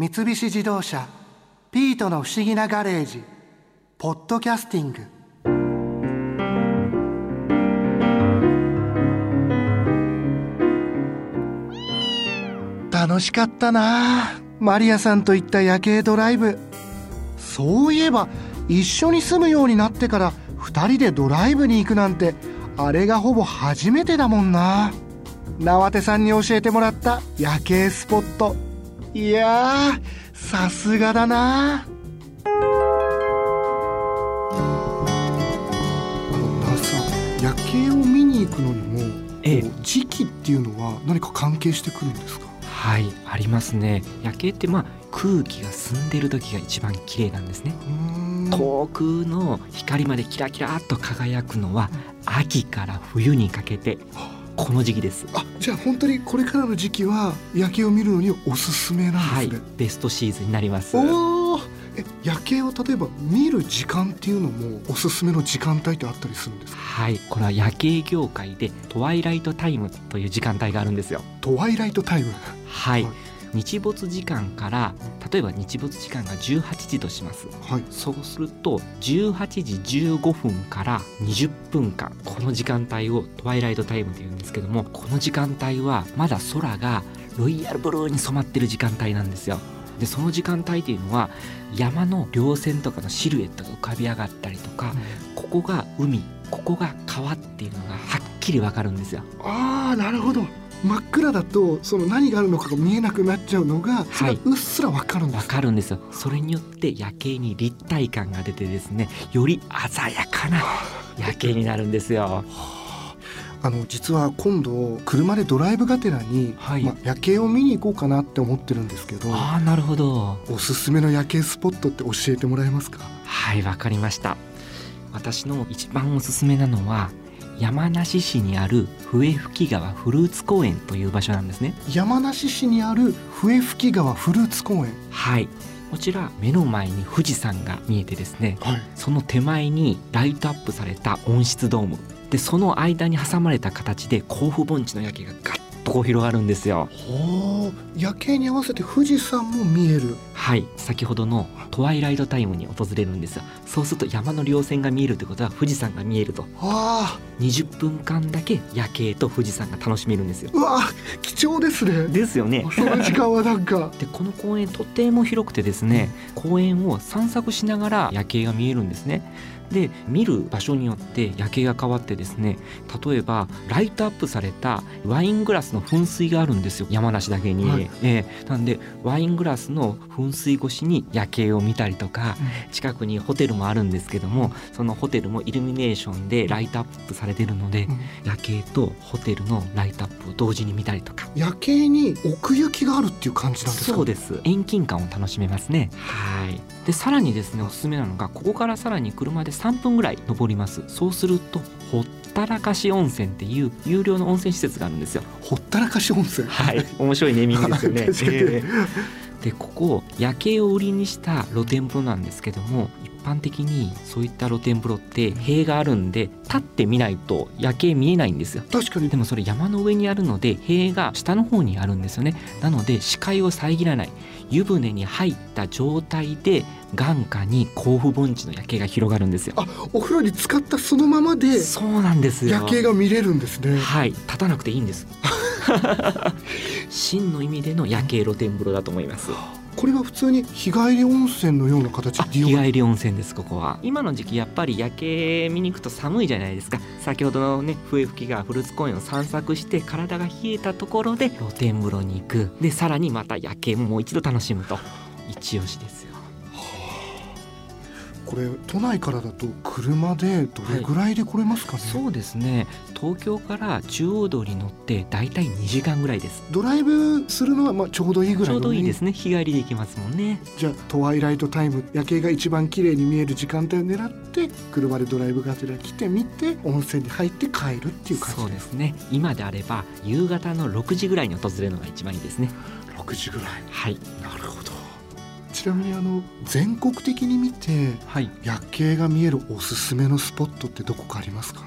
三菱自動車「ピートの不思議なガレージ」「ポッドキャスティング」楽しかったな。マリアさんと行った夜景ドライブ。そういえば一緒に住むようになってから2人でドライブに行くなんてあれがほぼ初めてだもんな。縄手さんに教えてもらった夜景スポット。いやさすがだな。那須さん夜景を見に行くのにも、ええ。時期っていうのは何か関係してくるんですか？はいありますね。夜景ってまあ空気が澄んでる時が一番綺麗なんですね。遠くの光までキラキラっと輝くのは秋から冬にかけてこの時期です。あじゃあ本当にこれからの時期は夜景を見るのにおすすめなんはいですね、ベストシーズンになります。おおえ夜景を例えば見る時間っていうのもおすすめの時間帯ってあったりするんですか？はい。これは夜景業界でトワイライトタイムという時間帯があるんですよ。トワイライトタイムはい、はい日没時間から例えば日没時間が18時とします。はい。そうすると18時15分から20分間この時間帯をトワイライトタイムというんですけどもこの時間帯はまだ空がロイヤルブルーに染まってる時間帯なんですよ。でその時間帯っていうのは山の稜線とかのシルエットが浮かび上がったりとかここが海ここが川っていうのがはっきりわかるんですよ。ああなるほど真っ暗だとその何があるのかが見えなくなっちゃうのが、それがうっすらわかるんでわすかるんですよ。それによって夜景に立体感が出てですねより鮮やかな夜景になるんですよ。あ。の実は今度車でドライブがてらに、はい。まあ、夜景を見に行こうかなって思ってるんですけどああなるほど。おすすめの夜景スポットって教えてもらえますか？はいわかりました。私の一番おすすめなのは山梨市にある笛吹川フルーツ公園という場所なんですね。山梨市にある笛吹川フルーツ公園。はい。こちら目の前に富士山が見えてですね。はい。その手前にライトアップされた温室ドーム。でその間に挟まれた形で甲府盆地の夜景がガッとこう広がるんですよ。夜景に合わせて富士山も見える。はい。先ほどのトワイライトタイムに訪れるんですよ。そうすると山の稜線が見えるってことは富士山が見えると。あ20分間だけ夜景と富士山が楽しめるんですよ。ーうわ貴重ですね。ですよね。その時間はなんか。でこの公園とても広くてですね公園を散策しながら夜景が見えるんですねで見る場所によって夜景が変わってですね例えばライトアップされたワイングラスの噴水があるんですよ。山梨だけに、はい。えーなんでワイングラスの噴水越しに夜景を見たりとか近くにホテルもあるんですけどもそのホテルもイルミネーションでライトアップされてるのでうん。夜景とホテルのライトアップを同時に見たりとか。夜景に奥行きがあるっていう感じなんですか？そうです。遠近感を楽しめますね。はい。でさらにですねおすすめなのがここからさらに車で3分ぐらい登ります。そうするとほったらかし温泉っていう有料の温泉施設があるんですよ。ほったらかし温泉？はい。面白いネーミングですよね。ええ。でここ夜景を売りにした露天風呂なんですけども一般的にそういった露天風呂って塀があるんで立ってみないと夜景見えないんですよ。確かに。でもそれ山の上にあるので塀が下の方にあるんですよね。なので視界を遮らない。湯船に入った状態で眼下に甲府盆地の夜景が広がるんですよ。あお風呂に浸かったそのままでそうなんですよ。夜景が見れるんですね。はい。立たなくていいんです。真の意味での夜景露天風呂だと思います。これは普通に日帰り温泉のような形あで日帰り温泉ですここは。今の時期やっぱり夜景見に行くと寒いじゃないですか。先ほどのね笛吹川フルーツ公園を散策して体が冷えたところで露天風呂に行く。でさらにまた夜景ももう一度楽しむと。一押しですよこれ都内からだと車でどれぐらいで来れますかね、そうですね。東京から中央道に乗ってだいたい2時間ぐらいです。ドライブするのはまあちょうどいいぐらいのちょうどいいですね。日帰りで行けますもんね。じゃあトワイライトタイム夜景が一番綺麗に見える時間帯を狙って車でドライブがてら来てみて温泉に入って帰るっていう感じ。そうですね。今であれば夕方の6時ぐらいに訪れるのが一番いいですね。6時ぐらい。はい。なるほどちなみにあの全国的に見てはい。夜景が見えるおすすめのスポットってどこかありますか？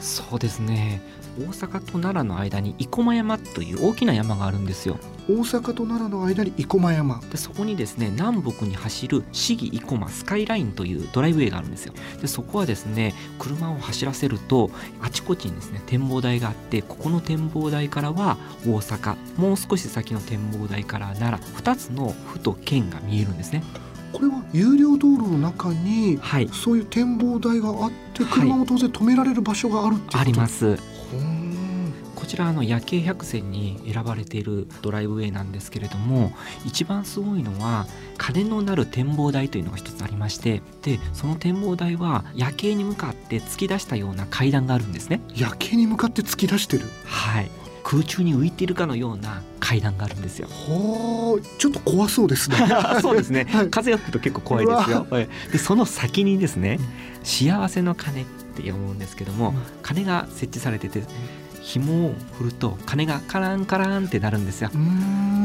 そうですね。大阪と奈良の間に生駒山という大きな山があるんですよ。大阪と奈良の間に生駒山。でそこにですね南北に走る市議生駒スカイラインというドライブウェイがあるんですよ。でそこはですね車を走らせるとあちこちにですね展望台があってここの展望台からは大阪もう少し先の展望台から奈良2つの府と県が見えるんですねこれは有料道路の中にはい。そういう展望台があってはい。車も当然止められる場所があるっていうこと？あります。こちらあの夜景百選に選ばれているドライブウェイなんですけれども一番すごいのは鐘の鳴る展望台というのが一つありましてでその展望台は夜景に向かって突き出したような階段があるんですね。夜景に向かって突き出してる？はい空中に浮いているかのような階段があるんですよ。ほーちょっと怖そうですね。そうですね、はい。風が吹くと結構怖いですよ。はい。でその先にですね幸せの鐘って読むんですけども、うん。鐘が設置されてて紐を振ると鐘がカランカランってなるんですよ。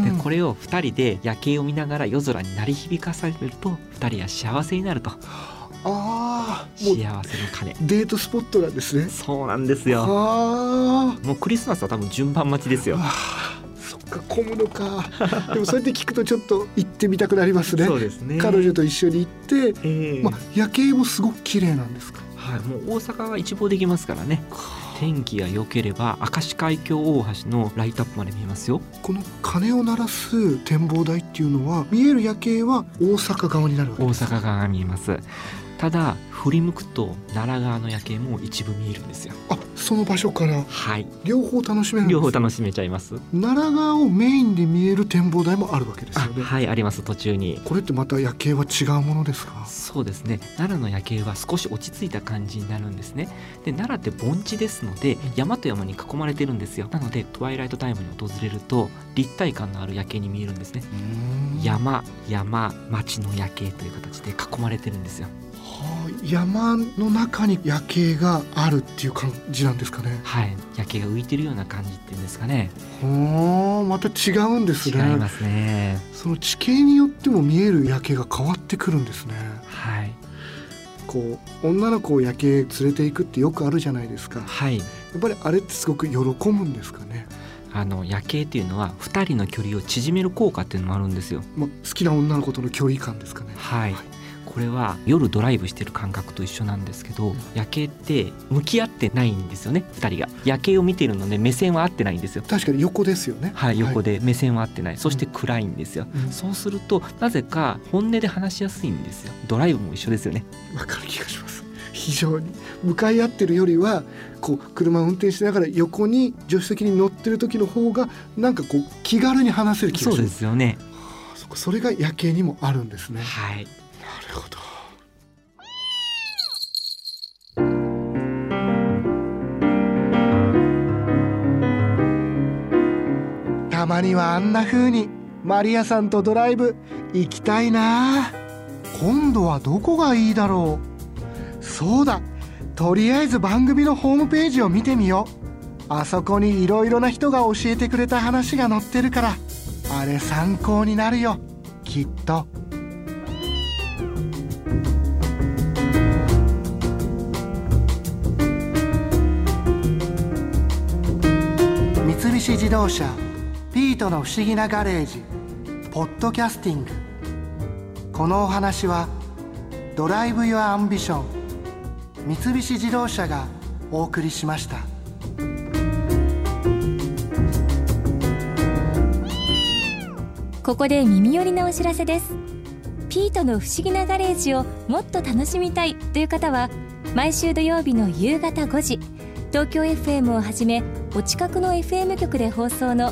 でこれを2人で夜景を見ながら夜空に鳴り響かされると2人は幸せになると ああもう幸せの鐘。デートスポットなんですね。そうなんですよ。あもうクリスマスは多分順番待ちですよ。あそっか混むのか。でもそうやって聞くとちょっと行ってみたくなりますね。そうですね。彼女と一緒に行って、ええ。まあ、夜景もすごく綺麗なんですか？はい、もう大阪は一望できますからね。天気が良ければ明石海峡大橋のライトアップまで見えますよ。この鐘を鳴らす展望台っていうのは見える夜景は大阪側になるわけ大です阪側が見えますただ振り向くと奈良側の夜景も一部見えるんですよ。あその場所から。はい。両方楽しめる両方楽しめちゃいます。奈良側をメインで見える展望台もあるわけですあよね。はいあります途中に。これってまた夜景は違うものですか？そうですね。奈良の夜景は少し落ち着いた感じになるんですね。で奈良って盆地ですので山と山に囲まれてるんですよ。なのでトワイライトタイムに訪れると立体感のある夜景に見えるんですね。山山町の夜景という形で囲まれてるんですよはあ山の中に夜景があるっていう感じなんですかね。はい。夜景が浮いてるような感じっていうんですかね。はあまた違うんですね。違いますね。その地形によっても見える夜景が変わってくるんですね。はい。こう女の子を夜景連れて行くってよくあるじゃないですか。やはい。っぱりあれってすごく喜ぶんですかね、あの夜景っていうのは2人の距離を縮める効果っていうのもあるんですよ。まあ、好きな女の子との距離感ですかね。はいこれは夜ドライブしてる感覚と一緒なんですけど夜景って向き合ってないんですよね2人が。夜景を見てるので目線は合ってないんですよ。確かに横ですよね。はい横で目線は合ってない、そして暗いんですよ、うん。そうするとなぜか本音で話しやすいんですよ。ドライブも一緒ですよね。わかる気がします。非常に。向かい合ってるよりはこう車を運転しながら横に助手席に乗ってる時の方がなんかこう気軽に話せる気がそうでしますすよね。あそこそれが夜景にもあるんですね。はいたまにはあんな風にマリアさんとドライブ行きたいな。今度はどこがいいだろう。そうだとりあえず番組のホームページを見てみよう。あそこにいろいろな人が教えてくれた話が載ってるからあれ参考になるよきっと。三菱自動車ピートの不思議なガレージポッドキャスティング。このお話は Drive your Ambition 三菱自動車がお送りしました。ここで耳寄りなお知らせです。ピートの不思議なガレージをもっと楽しみたいという方は毎週土曜日の夕方5時東京 FM をはじめお近くの FM 局で放送の